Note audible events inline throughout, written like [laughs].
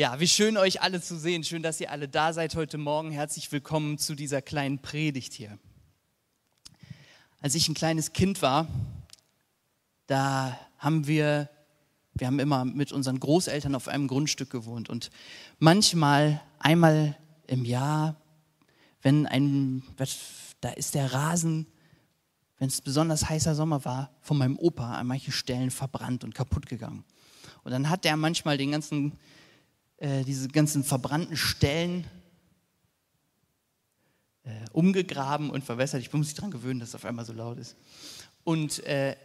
Ja, wie schön euch alle zu sehen. Schön, dass ihr alle da seid heute Morgen. Herzlich willkommen zu dieser kleinen Predigt hier. Als ich ein kleines Kind war, da haben wir, wir haben immer mit unseren Großeltern auf einem Grundstück gewohnt und manchmal, einmal im Jahr, wenn ein, da ist der Rasen, wenn es besonders heißer Sommer war, von meinem Opa an manchen Stellen verbrannt und kaputt gegangen. Und dann hat der manchmal den ganzen äh, diese ganzen verbrannten Stellen äh, umgegraben und verwässert. Ich muss mich daran gewöhnen, dass es auf einmal so laut ist. Und äh,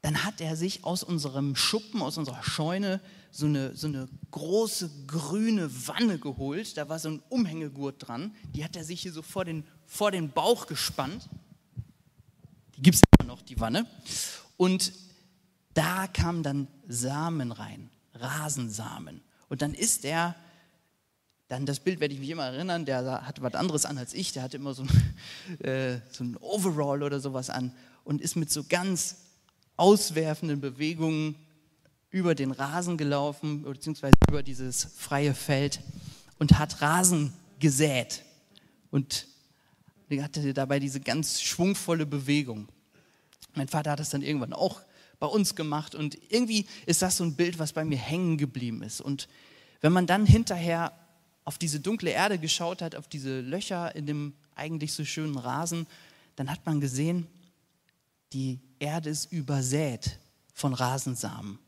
dann hat er sich aus unserem Schuppen, aus unserer Scheune, so eine, so eine große grüne Wanne geholt. Da war so ein Umhängegurt dran. Die hat er sich hier so vor den, vor den Bauch gespannt. Die gibt es immer noch, die Wanne. Und da kamen dann Samen rein, Rasensamen. Und dann ist er, dann das Bild werde ich mich immer erinnern, der hatte was anderes an als ich, der hatte immer so ein, [laughs] äh, so ein Overall oder sowas an und ist mit so ganz auswerfenden Bewegungen über den Rasen gelaufen, beziehungsweise über dieses freie Feld und hat Rasen gesät. Und hatte dabei diese ganz schwungvolle Bewegung. Mein Vater hat das dann irgendwann auch bei uns gemacht. Und irgendwie ist das so ein Bild, was bei mir hängen geblieben ist. Und wenn man dann hinterher auf diese dunkle Erde geschaut hat, auf diese Löcher in dem eigentlich so schönen Rasen, dann hat man gesehen, die Erde ist übersät von Rasensamen.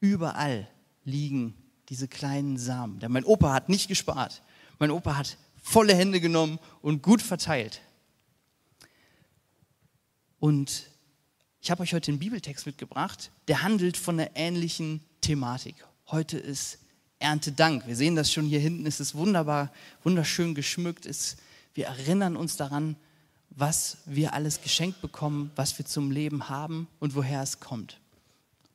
Überall liegen diese kleinen Samen. Denn mein Opa hat nicht gespart. Mein Opa hat volle Hände genommen und gut verteilt. Und ich habe euch heute einen Bibeltext mitgebracht, der handelt von einer ähnlichen Thematik. Heute ist Erntedank. Wir sehen das schon hier hinten, es ist wunderbar, wunderschön geschmückt. Es, wir erinnern uns daran, was wir alles geschenkt bekommen, was wir zum Leben haben und woher es kommt.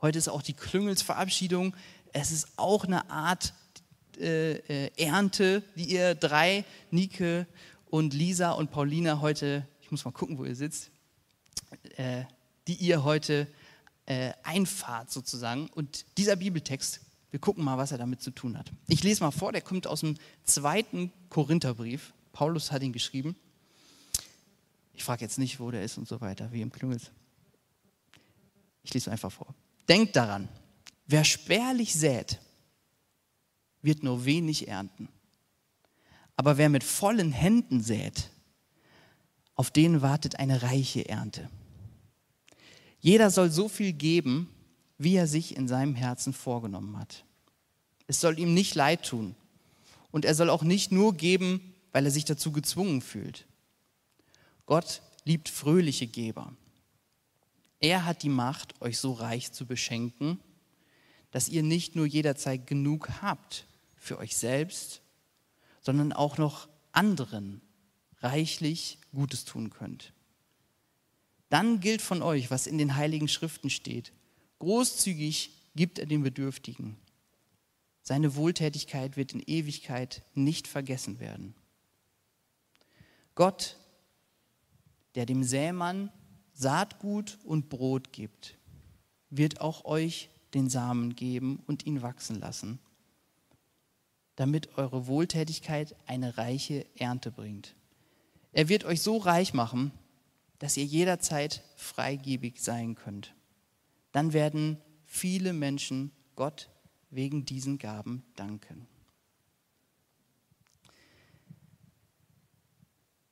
Heute ist auch die Klüngelsverabschiedung. Es ist auch eine Art äh, äh, Ernte, die ihr drei, Nike und Lisa und Paulina heute, ich muss mal gucken, wo ihr sitzt, äh, die ihr heute äh, einfahrt sozusagen. Und dieser Bibeltext, wir gucken mal, was er damit zu tun hat. Ich lese mal vor, der kommt aus dem zweiten Korintherbrief. Paulus hat ihn geschrieben. Ich frage jetzt nicht, wo der ist und so weiter, wie im Klüngels. Ich lese einfach vor. Denkt daran, wer spärlich sät, wird nur wenig ernten. Aber wer mit vollen Händen sät, auf den wartet eine reiche Ernte. Jeder soll so viel geben, wie er sich in seinem Herzen vorgenommen hat. Es soll ihm nicht leid tun. Und er soll auch nicht nur geben, weil er sich dazu gezwungen fühlt. Gott liebt fröhliche Geber. Er hat die Macht, euch so reich zu beschenken, dass ihr nicht nur jederzeit genug habt für euch selbst, sondern auch noch anderen reichlich Gutes tun könnt. Dann gilt von euch, was in den heiligen Schriften steht. Großzügig gibt er den Bedürftigen. Seine Wohltätigkeit wird in Ewigkeit nicht vergessen werden. Gott, der dem Sämann Saatgut und Brot gibt, wird auch euch den Samen geben und ihn wachsen lassen, damit eure Wohltätigkeit eine reiche Ernte bringt. Er wird euch so reich machen, dass ihr jederzeit freigebig sein könnt. Dann werden viele Menschen Gott wegen diesen Gaben danken.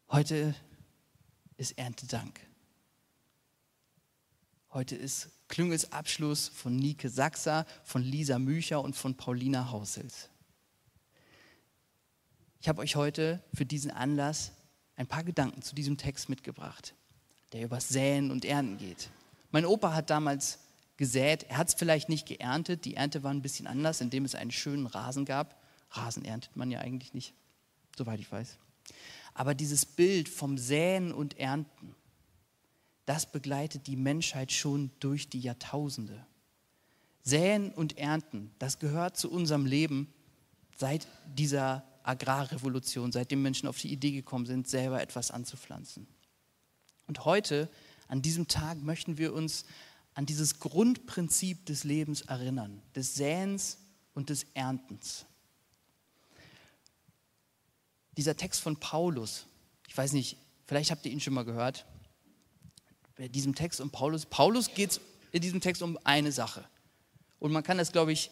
Heute ist Erntedank. Heute ist Klüngels Abschluss von Nike Sachser, von Lisa Mücher und von Paulina Hausels. Ich habe euch heute für diesen Anlass ein paar Gedanken zu diesem Text mitgebracht der übers Säen und Ernten geht. Mein Opa hat damals gesät, er hat es vielleicht nicht geerntet, die Ernte war ein bisschen anders, indem es einen schönen Rasen gab. Rasen erntet man ja eigentlich nicht, soweit ich weiß. Aber dieses Bild vom Säen und Ernten, das begleitet die Menschheit schon durch die Jahrtausende. Säen und Ernten, das gehört zu unserem Leben seit dieser Agrarrevolution, seitdem Menschen auf die Idee gekommen sind, selber etwas anzupflanzen. Und heute, an diesem Tag, möchten wir uns an dieses Grundprinzip des Lebens erinnern, des Säens und des Erntens. dieser Text von Paulus, ich weiß nicht, vielleicht habt ihr ihn schon mal gehört, bei diesem Text um Paulus, Paulus geht es in diesem Text um eine Sache. Und man kann das, glaube ich,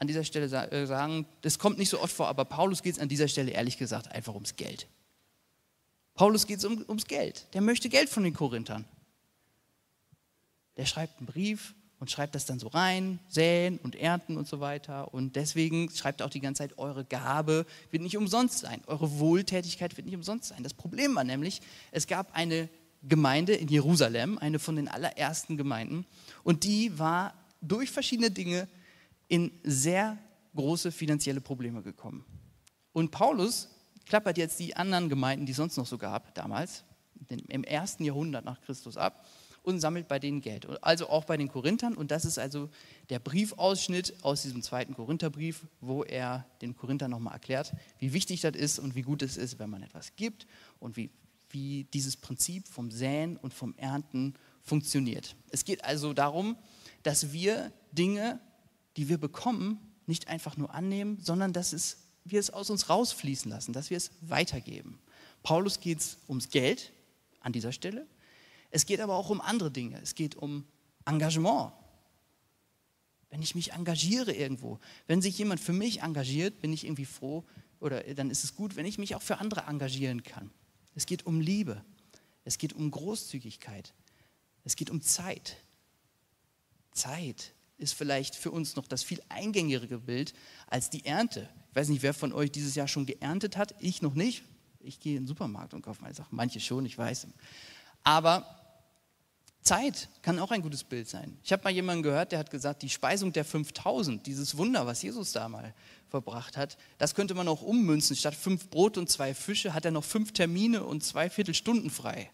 an dieser Stelle äh, sagen, das kommt nicht so oft vor, aber Paulus geht es an dieser Stelle ehrlich gesagt einfach ums Geld. Paulus geht es um, ums Geld. Der möchte Geld von den Korinthern. Der schreibt einen Brief und schreibt das dann so rein, säen und ernten und so weiter. Und deswegen schreibt er auch die ganze Zeit, eure Gabe wird nicht umsonst sein, eure Wohltätigkeit wird nicht umsonst sein. Das Problem war nämlich, es gab eine Gemeinde in Jerusalem, eine von den allerersten Gemeinden, und die war durch verschiedene Dinge in sehr große finanzielle Probleme gekommen. Und Paulus klappert jetzt die anderen Gemeinden, die es sonst noch so gab damals, im ersten Jahrhundert nach Christus ab und sammelt bei denen Geld. Also auch bei den Korinthern. Und das ist also der Briefausschnitt aus diesem zweiten Korintherbrief, wo er den Korinthern nochmal erklärt, wie wichtig das ist und wie gut es ist, wenn man etwas gibt und wie, wie dieses Prinzip vom Säen und vom Ernten funktioniert. Es geht also darum, dass wir Dinge, die wir bekommen, nicht einfach nur annehmen, sondern dass es, wir es aus uns rausfließen lassen, dass wir es weitergeben. Paulus geht es ums Geld an dieser Stelle. Es geht aber auch um andere Dinge. Es geht um Engagement. Wenn ich mich engagiere irgendwo, wenn sich jemand für mich engagiert, bin ich irgendwie froh oder dann ist es gut, wenn ich mich auch für andere engagieren kann. Es geht um Liebe. Es geht um Großzügigkeit. Es geht um Zeit. Zeit ist vielleicht für uns noch das viel eingängigere Bild als die Ernte. Ich weiß nicht, wer von euch dieses Jahr schon geerntet hat. Ich noch nicht. Ich gehe in den Supermarkt und kaufe meine Sachen. Manche schon, ich weiß. Aber Zeit kann auch ein gutes Bild sein. Ich habe mal jemanden gehört, der hat gesagt, die Speisung der 5000, dieses Wunder, was Jesus da mal verbracht hat, das könnte man auch ummünzen. Statt fünf Brot und zwei Fische hat er noch fünf Termine und zwei Viertelstunden frei.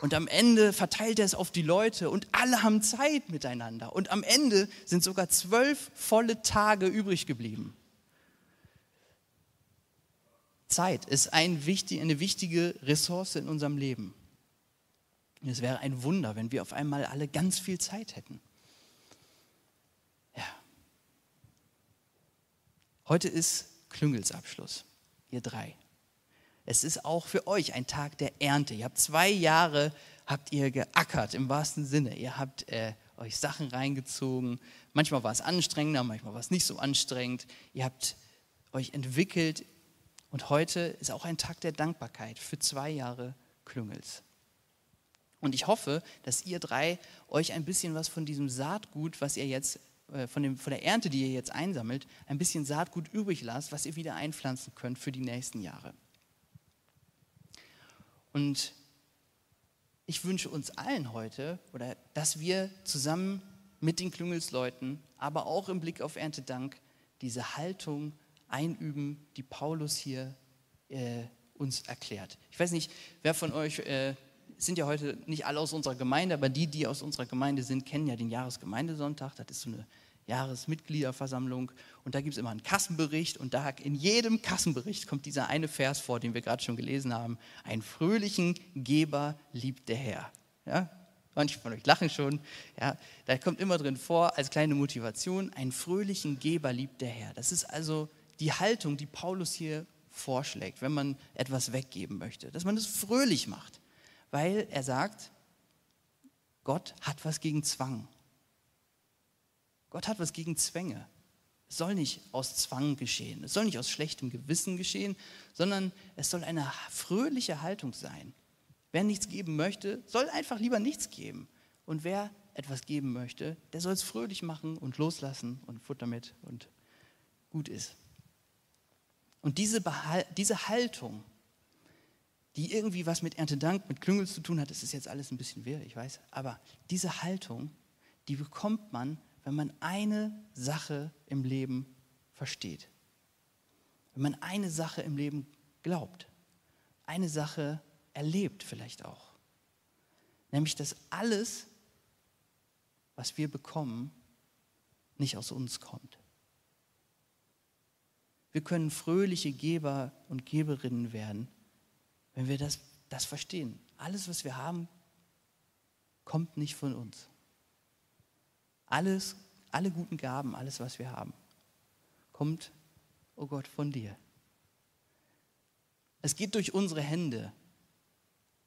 Und am Ende verteilt er es auf die Leute und alle haben Zeit miteinander. Und am Ende sind sogar zwölf volle Tage übrig geblieben. Zeit ist ein wichtig, eine wichtige Ressource in unserem Leben. Es wäre ein Wunder, wenn wir auf einmal alle ganz viel Zeit hätten. Ja. Heute ist Klüngelsabschluss, ihr drei. Es ist auch für euch ein Tag der Ernte. Ihr habt zwei Jahre, habt ihr geackert im wahrsten Sinne. Ihr habt äh, euch Sachen reingezogen. Manchmal war es anstrengender, manchmal war es nicht so anstrengend. Ihr habt euch entwickelt. Und heute ist auch ein Tag der Dankbarkeit für zwei Jahre Klüngels. Und ich hoffe, dass ihr drei euch ein bisschen was von diesem Saatgut, was ihr jetzt, äh, von, dem, von der Ernte, die ihr jetzt einsammelt, ein bisschen Saatgut übrig lasst, was ihr wieder einpflanzen könnt für die nächsten Jahre. Und ich wünsche uns allen heute, oder dass wir zusammen mit den Klüngelsleuten, aber auch im Blick auf Erntedank, diese Haltung einüben, die Paulus hier äh, uns erklärt. Ich weiß nicht, wer von euch äh, sind ja heute nicht alle aus unserer Gemeinde, aber die, die aus unserer Gemeinde sind, kennen ja den Jahresgemeindesonntag. Das ist so eine Jahresmitgliederversammlung und da gibt es immer einen Kassenbericht und da in jedem Kassenbericht kommt dieser eine Vers vor, den wir gerade schon gelesen haben. Einen fröhlichen Geber liebt der Herr. Ja? Manche von euch lachen schon. Ja, da kommt immer drin vor, als kleine Motivation, einen fröhlichen Geber liebt der Herr. Das ist also die Haltung, die Paulus hier vorschlägt, wenn man etwas weggeben möchte, dass man es fröhlich macht weil er sagt, Gott hat was gegen Zwang. Gott hat was gegen Zwänge. Es soll nicht aus Zwang geschehen, es soll nicht aus schlechtem Gewissen geschehen, sondern es soll eine fröhliche Haltung sein. Wer nichts geben möchte, soll einfach lieber nichts geben. Und wer etwas geben möchte, der soll es fröhlich machen und loslassen und Futter mit und gut ist. Und diese, diese Haltung, die irgendwie was mit Erntedank, mit Klüngel zu tun hat. Das ist jetzt alles ein bisschen wirr, ich weiß. Aber diese Haltung, die bekommt man, wenn man eine Sache im Leben versteht. Wenn man eine Sache im Leben glaubt. Eine Sache erlebt vielleicht auch. Nämlich, dass alles, was wir bekommen, nicht aus uns kommt. Wir können fröhliche Geber und Geberinnen werden, wenn wir das, das verstehen. Alles, was wir haben, kommt nicht von uns. Alles, alle guten Gaben, alles, was wir haben, kommt, oh Gott, von dir. Es geht durch unsere Hände.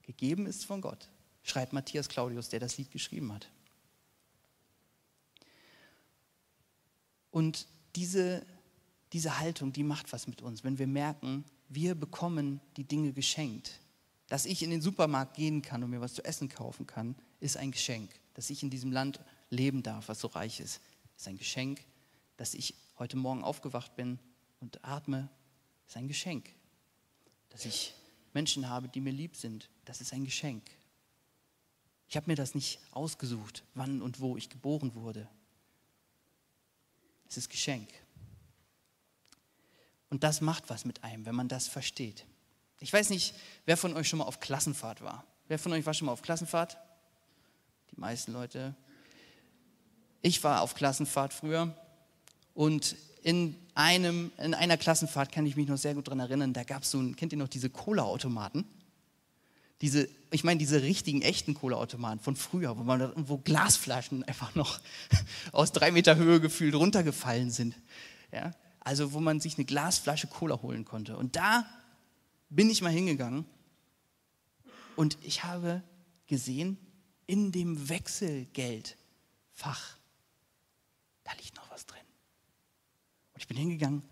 Gegeben ist von Gott, schreibt Matthias Claudius, der das Lied geschrieben hat. Und diese, diese Haltung, die macht was mit uns, wenn wir merken, wir bekommen die Dinge geschenkt. Dass ich in den Supermarkt gehen kann und mir was zu essen kaufen kann, ist ein Geschenk. Dass ich in diesem Land leben darf, was so reich ist, ist ein Geschenk. Dass ich heute Morgen aufgewacht bin und atme, ist ein Geschenk. Dass ich Menschen habe, die mir lieb sind, das ist ein Geschenk. Ich habe mir das nicht ausgesucht, wann und wo ich geboren wurde. Es ist Geschenk. Und das macht was mit einem, wenn man das versteht. Ich weiß nicht, wer von euch schon mal auf Klassenfahrt war. Wer von euch war schon mal auf Klassenfahrt? Die meisten Leute. Ich war auf Klassenfahrt früher und in, einem, in einer Klassenfahrt kann ich mich noch sehr gut daran erinnern, da gab es so, ein, kennt ihr noch diese Cola-Automaten? Diese, ich meine, diese richtigen, echten Cola-Automaten von früher, wo, man, wo Glasflaschen einfach noch [laughs] aus drei Meter Höhe gefühlt runtergefallen sind. Ja? Also, wo man sich eine Glasflasche Cola holen konnte. Und da bin ich mal hingegangen und ich habe gesehen, in dem Wechselgeldfach, da liegt noch was drin. Und ich bin hingegangen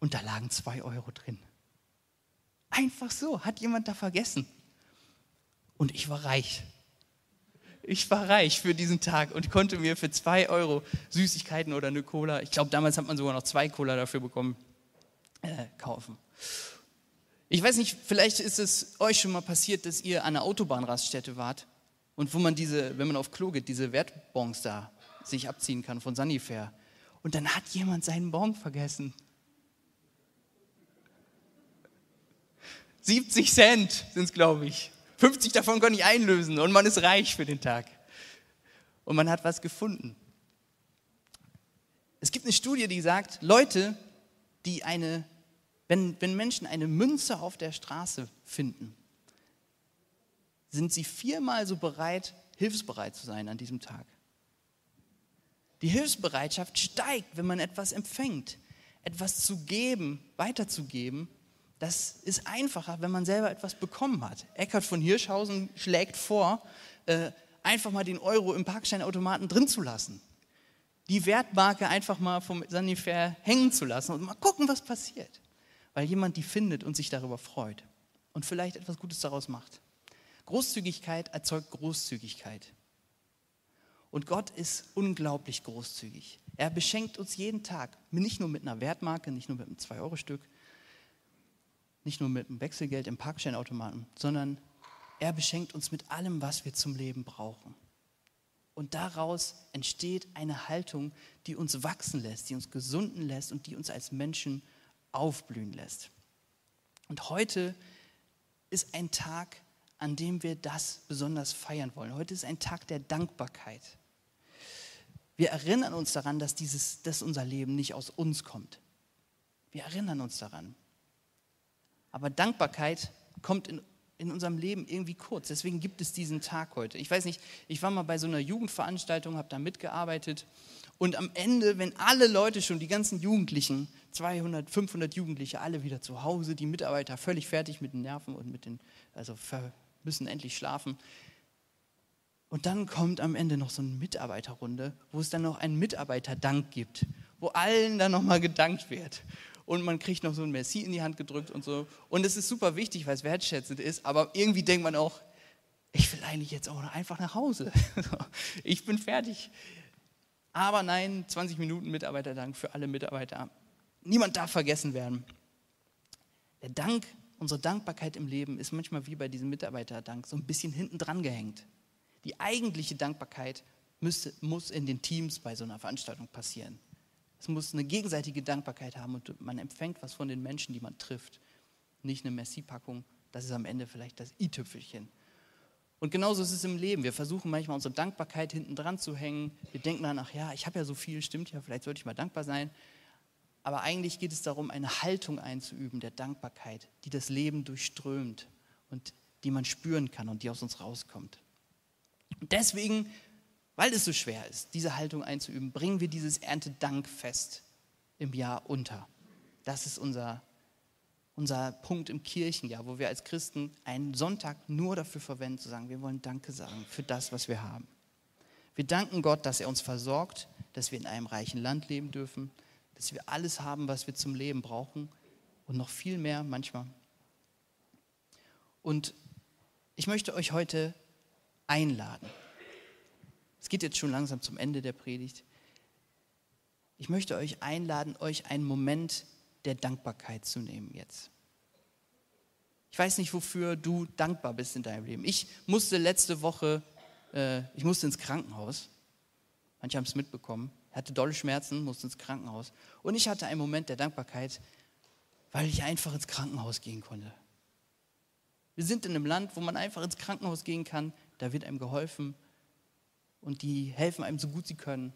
und da lagen zwei Euro drin. Einfach so, hat jemand da vergessen. Und ich war reich. Ich war reich für diesen Tag und konnte mir für zwei Euro Süßigkeiten oder eine Cola, ich glaube damals hat man sogar noch zwei Cola dafür bekommen, äh, kaufen. Ich weiß nicht, vielleicht ist es euch schon mal passiert, dass ihr an einer Autobahnraststätte wart und wo man diese, wenn man auf Klo geht, diese Wertbons da sich abziehen kann von Sanifair. Und dann hat jemand seinen Bon vergessen. 70 Cent sind es, glaube ich. 50 davon kann ich einlösen und man ist reich für den Tag. Und man hat was gefunden. Es gibt eine Studie, die sagt, Leute, die eine, wenn, wenn Menschen eine Münze auf der Straße finden, sind sie viermal so bereit, hilfsbereit zu sein an diesem Tag. Die Hilfsbereitschaft steigt, wenn man etwas empfängt. Etwas zu geben, weiterzugeben, das ist einfacher, wenn man selber etwas bekommen hat. Eckhard von Hirschhausen schlägt vor, äh, einfach mal den Euro im Parkscheinautomaten drin zu lassen. Die Wertmarke einfach mal vom Sanifair hängen zu lassen und mal gucken, was passiert. Weil jemand die findet und sich darüber freut und vielleicht etwas Gutes daraus macht. Großzügigkeit erzeugt Großzügigkeit. Und Gott ist unglaublich großzügig. Er beschenkt uns jeden Tag, nicht nur mit einer Wertmarke, nicht nur mit einem 2-Euro-Stück, nicht nur mit dem Wechselgeld im Parkscheinautomaten, sondern er beschenkt uns mit allem, was wir zum Leben brauchen. Und daraus entsteht eine Haltung, die uns wachsen lässt, die uns gesunden lässt und die uns als Menschen aufblühen lässt. Und heute ist ein Tag, an dem wir das besonders feiern wollen. Heute ist ein Tag der Dankbarkeit. Wir erinnern uns daran, dass, dieses, dass unser Leben nicht aus uns kommt. Wir erinnern uns daran. Aber Dankbarkeit kommt in, in unserem Leben irgendwie kurz. Deswegen gibt es diesen Tag heute. Ich weiß nicht, ich war mal bei so einer Jugendveranstaltung, habe da mitgearbeitet. Und am Ende, wenn alle Leute schon, die ganzen Jugendlichen, 200, 500 Jugendliche, alle wieder zu Hause, die Mitarbeiter völlig fertig mit den Nerven und mit den, also müssen endlich schlafen. Und dann kommt am Ende noch so eine Mitarbeiterrunde, wo es dann noch einen Mitarbeiterdank gibt, wo allen dann nochmal gedankt wird und man kriegt noch so ein Merci in die Hand gedrückt und so. Und es ist super wichtig, weil es wertschätzend ist, aber irgendwie denkt man auch, ich will eigentlich jetzt auch einfach nach Hause. [laughs] ich bin fertig. Aber nein, 20 Minuten Mitarbeiterdank für alle Mitarbeiter. Niemand darf vergessen werden. Der Dank, unsere Dankbarkeit im Leben ist manchmal wie bei diesem Mitarbeiterdank so ein bisschen hinten dran gehängt. Die eigentliche Dankbarkeit müsste, muss in den Teams bei so einer Veranstaltung passieren. Es muss eine gegenseitige Dankbarkeit haben und man empfängt was von den Menschen, die man trifft. Nicht eine Messi-Packung, das ist am Ende vielleicht das i-Tüpfelchen. Und genauso ist es im Leben. Wir versuchen manchmal unsere Dankbarkeit hinten dran zu hängen. Wir denken dann, ach ja, ich habe ja so viel, stimmt ja, vielleicht sollte ich mal dankbar sein. Aber eigentlich geht es darum, eine Haltung einzuüben der Dankbarkeit, die das Leben durchströmt und die man spüren kann und die aus uns rauskommt. Und deswegen weil es so schwer ist, diese Haltung einzuüben, bringen wir dieses Erntedankfest im Jahr unter. Das ist unser, unser Punkt im Kirchenjahr, wo wir als Christen einen Sonntag nur dafür verwenden, zu sagen, wir wollen Danke sagen für das, was wir haben. Wir danken Gott, dass er uns versorgt, dass wir in einem reichen Land leben dürfen, dass wir alles haben, was wir zum Leben brauchen und noch viel mehr manchmal. Und ich möchte euch heute einladen. Es geht jetzt schon langsam zum Ende der Predigt. Ich möchte euch einladen, euch einen Moment der Dankbarkeit zu nehmen jetzt. Ich weiß nicht, wofür du dankbar bist in deinem Leben. Ich musste letzte Woche, äh, ich musste ins Krankenhaus. Manche haben es mitbekommen. Hatte dolle Schmerzen, musste ins Krankenhaus. Und ich hatte einen Moment der Dankbarkeit, weil ich einfach ins Krankenhaus gehen konnte. Wir sind in einem Land, wo man einfach ins Krankenhaus gehen kann. Da wird einem geholfen und die helfen einem so gut sie können.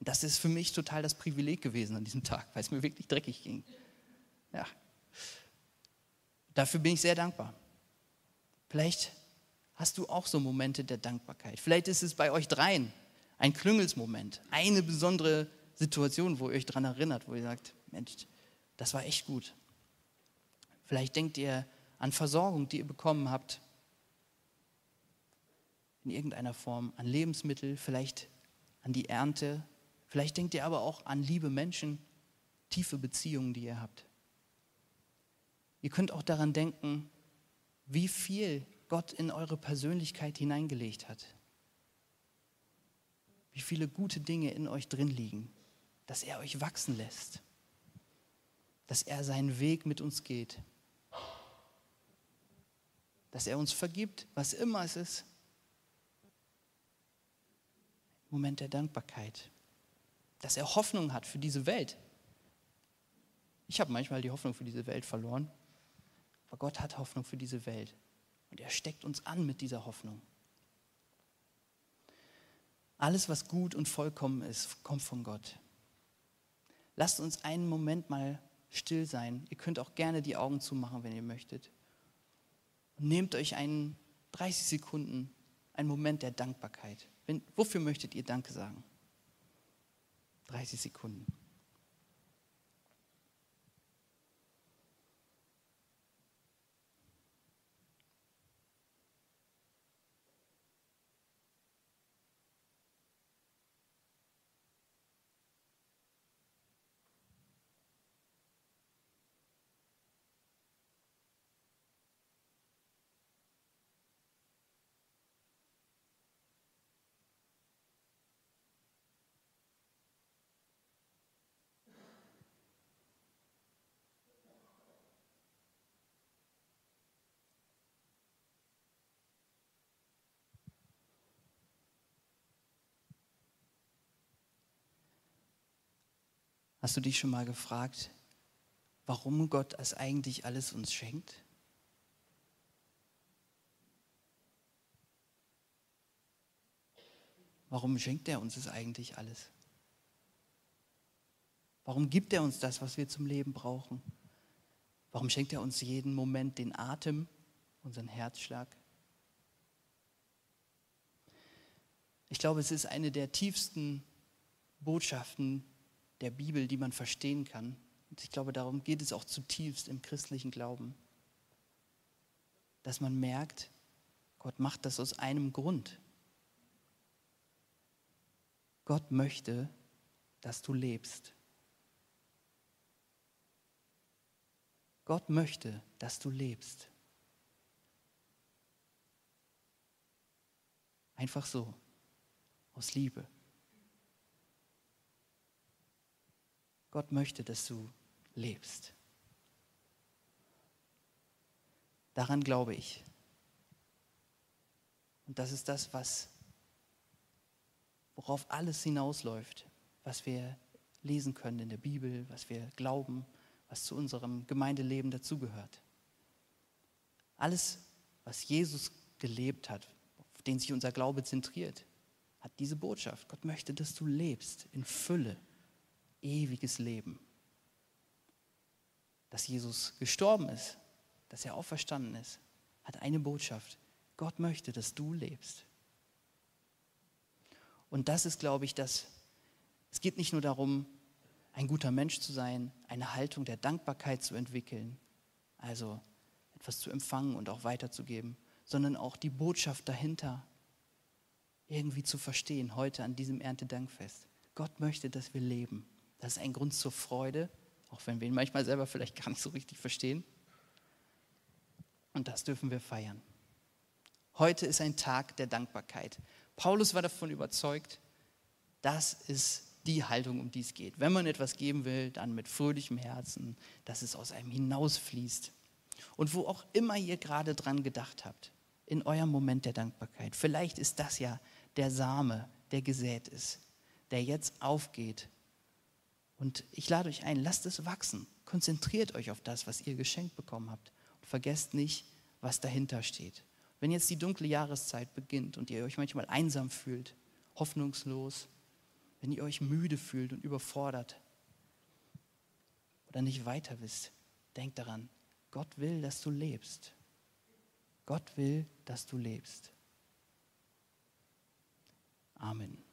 Das ist für mich total das Privileg gewesen an diesem Tag, weil es mir wirklich dreckig ging. Ja. Dafür bin ich sehr dankbar. Vielleicht hast du auch so Momente der Dankbarkeit. Vielleicht ist es bei euch dreien ein Klüngelsmoment, eine besondere Situation, wo ihr euch daran erinnert, wo ihr sagt, Mensch, das war echt gut. Vielleicht denkt ihr an Versorgung, die ihr bekommen habt, in irgendeiner Form, an Lebensmittel, vielleicht an die Ernte, vielleicht denkt ihr aber auch an liebe Menschen, tiefe Beziehungen, die ihr habt. Ihr könnt auch daran denken, wie viel Gott in eure Persönlichkeit hineingelegt hat. Wie viele gute Dinge in euch drin liegen, dass er euch wachsen lässt, dass er seinen Weg mit uns geht, dass er uns vergibt, was immer es ist. Moment der Dankbarkeit, dass er Hoffnung hat für diese Welt. Ich habe manchmal die Hoffnung für diese Welt verloren. Aber Gott hat Hoffnung für diese Welt. Und er steckt uns an mit dieser Hoffnung. Alles, was gut und vollkommen ist, kommt von Gott. Lasst uns einen Moment mal still sein. Ihr könnt auch gerne die Augen zumachen, wenn ihr möchtet. Nehmt euch einen 30 Sekunden, einen Moment der Dankbarkeit. Wenn, wofür möchtet ihr Danke sagen? 30 Sekunden. Hast du dich schon mal gefragt, warum Gott es eigentlich alles uns schenkt? Warum schenkt er uns es eigentlich alles? Warum gibt er uns das, was wir zum Leben brauchen? Warum schenkt er uns jeden Moment den Atem, unseren Herzschlag? Ich glaube, es ist eine der tiefsten Botschaften, der Bibel, die man verstehen kann. Und ich glaube, darum geht es auch zutiefst im christlichen Glauben. Dass man merkt, Gott macht das aus einem Grund. Gott möchte, dass du lebst. Gott möchte, dass du lebst. Einfach so, aus Liebe. Gott möchte, dass du lebst. Daran glaube ich. Und das ist das, was, worauf alles hinausläuft, was wir lesen können in der Bibel, was wir glauben, was zu unserem Gemeindeleben dazugehört. Alles, was Jesus gelebt hat, auf den sich unser Glaube zentriert, hat diese Botschaft. Gott möchte, dass du lebst in Fülle ewiges Leben. Dass Jesus gestorben ist, dass er auferstanden ist, hat eine Botschaft. Gott möchte, dass du lebst. Und das ist, glaube ich, das, es geht nicht nur darum, ein guter Mensch zu sein, eine Haltung der Dankbarkeit zu entwickeln, also etwas zu empfangen und auch weiterzugeben, sondern auch die Botschaft dahinter irgendwie zu verstehen, heute an diesem Erntedankfest. Gott möchte, dass wir leben. Das ist ein Grund zur Freude, auch wenn wir ihn manchmal selber vielleicht gar nicht so richtig verstehen. Und das dürfen wir feiern. Heute ist ein Tag der Dankbarkeit. Paulus war davon überzeugt, das ist die Haltung, um die es geht. Wenn man etwas geben will, dann mit fröhlichem Herzen, dass es aus einem hinausfließt. Und wo auch immer ihr gerade dran gedacht habt, in eurem Moment der Dankbarkeit. Vielleicht ist das ja der Same, der gesät ist, der jetzt aufgeht. Und ich lade euch ein, lasst es wachsen. Konzentriert euch auf das, was ihr geschenkt bekommen habt. Und vergesst nicht, was dahinter steht. Wenn jetzt die dunkle Jahreszeit beginnt und ihr euch manchmal einsam fühlt, hoffnungslos, wenn ihr euch müde fühlt und überfordert oder nicht weiter wisst, denkt daran, Gott will, dass du lebst. Gott will, dass du lebst. Amen.